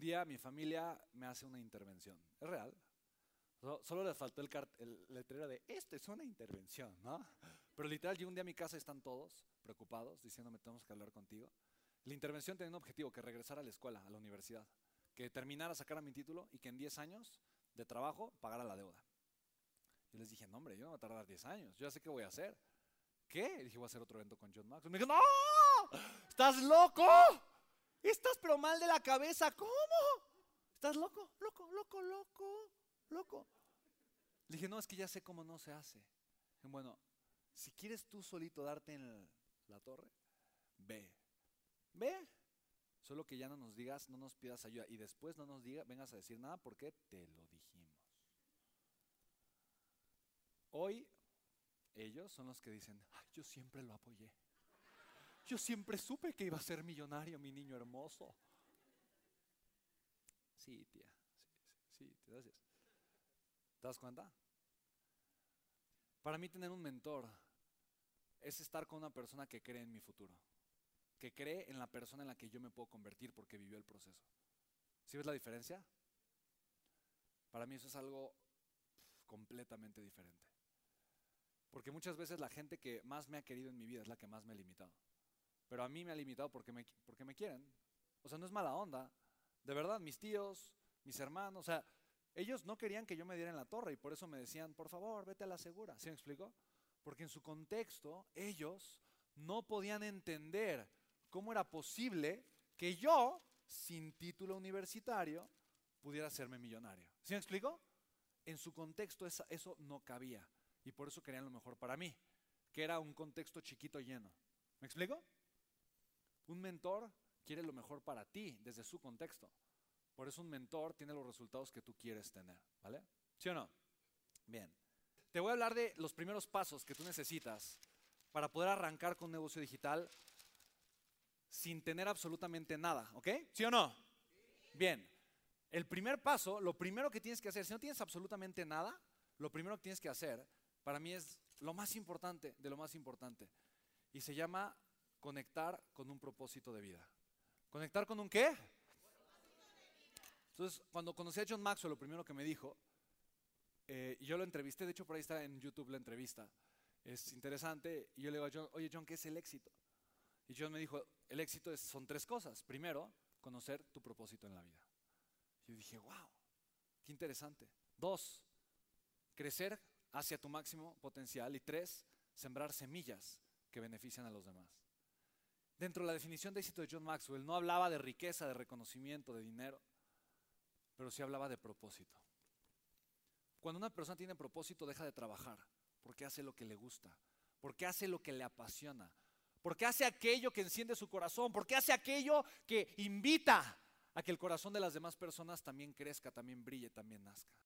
un día mi familia me hace una intervención. Es real. So- Solo le faltó el, el letrero de esto es una intervención, ¿no? Pero literal, yo un día a mi casa y están todos preocupados, diciéndome tenemos que hablar contigo. La intervención tenía un objetivo, que regresara a la escuela, a la universidad, que terminara, sacara mi título y que en 10 años de trabajo pagara la deuda. Yo les dije, no hombre, yo no voy a tardar 10 años, yo ya sé qué voy a hacer. ¿Qué? Y dije, voy a hacer otro evento con John Maxwell. Me dijo, ¡no! ¿Estás loco? Estás pero mal de la cabeza, ¿cómo? ¿Estás loco? Loco, loco, loco, loco. Le dije, no, es que ya sé cómo no se hace. Bueno, si quieres tú solito darte en la torre, ve. Ve. Solo que ya no nos digas, no nos pidas ayuda. Y después no nos digas, vengas a decir nada porque te lo dijimos. Hoy ellos son los que dicen, "Ay, yo siempre lo apoyé. Yo siempre supe que iba a ser millonario, mi niño hermoso. Sí, tía. Sí, sí, sí, te das- ¿Te das cuenta? Para mí tener un mentor es estar con una persona que cree en mi futuro, que cree en la persona en la que yo me puedo convertir porque vivió el proceso. ¿Sí ves la diferencia? Para mí eso es algo completamente diferente. Porque muchas veces la gente que más me ha querido en mi vida es la que más me ha limitado. Pero a mí me ha limitado porque me, porque me quieren. O sea, no es mala onda. De verdad, mis tíos, mis hermanos, o sea, ellos no querían que yo me diera en la torre y por eso me decían, por favor, vete a la segura. ¿Sí me explico? Porque en su contexto, ellos no podían entender cómo era posible que yo, sin título universitario, pudiera hacerme millonario. ¿Sí me explico? En su contexto eso no cabía y por eso querían lo mejor para mí, que era un contexto chiquito lleno. ¿Me explico? Un mentor quiere lo mejor para ti desde su contexto. Por eso un mentor tiene los resultados que tú quieres tener, ¿vale? ¿Sí o no? Bien. Te voy a hablar de los primeros pasos que tú necesitas para poder arrancar con un negocio digital sin tener absolutamente nada, ¿ok? ¿Sí o no? Bien. El primer paso, lo primero que tienes que hacer, si no tienes absolutamente nada, lo primero que tienes que hacer, para mí es lo más importante de lo más importante. Y se llama conectar con un propósito de vida. ¿Conectar con un qué? Entonces, cuando conocí a John Maxwell, lo primero que me dijo, eh, yo lo entrevisté, de hecho por ahí está en YouTube la entrevista, es interesante, y yo le digo a John, oye John, ¿qué es el éxito? Y John me dijo, el éxito es- son tres cosas. Primero, conocer tu propósito en la vida. Yo dije, wow, qué interesante. Dos, crecer hacia tu máximo potencial. Y tres, sembrar semillas que benefician a los demás. Dentro de la definición de éxito de John Maxwell, no hablaba de riqueza, de reconocimiento, de dinero, pero sí hablaba de propósito. Cuando una persona tiene propósito, deja de trabajar, porque hace lo que le gusta, porque hace lo que le apasiona, porque hace aquello que enciende su corazón, porque hace aquello que invita a que el corazón de las demás personas también crezca, también brille, también nazca.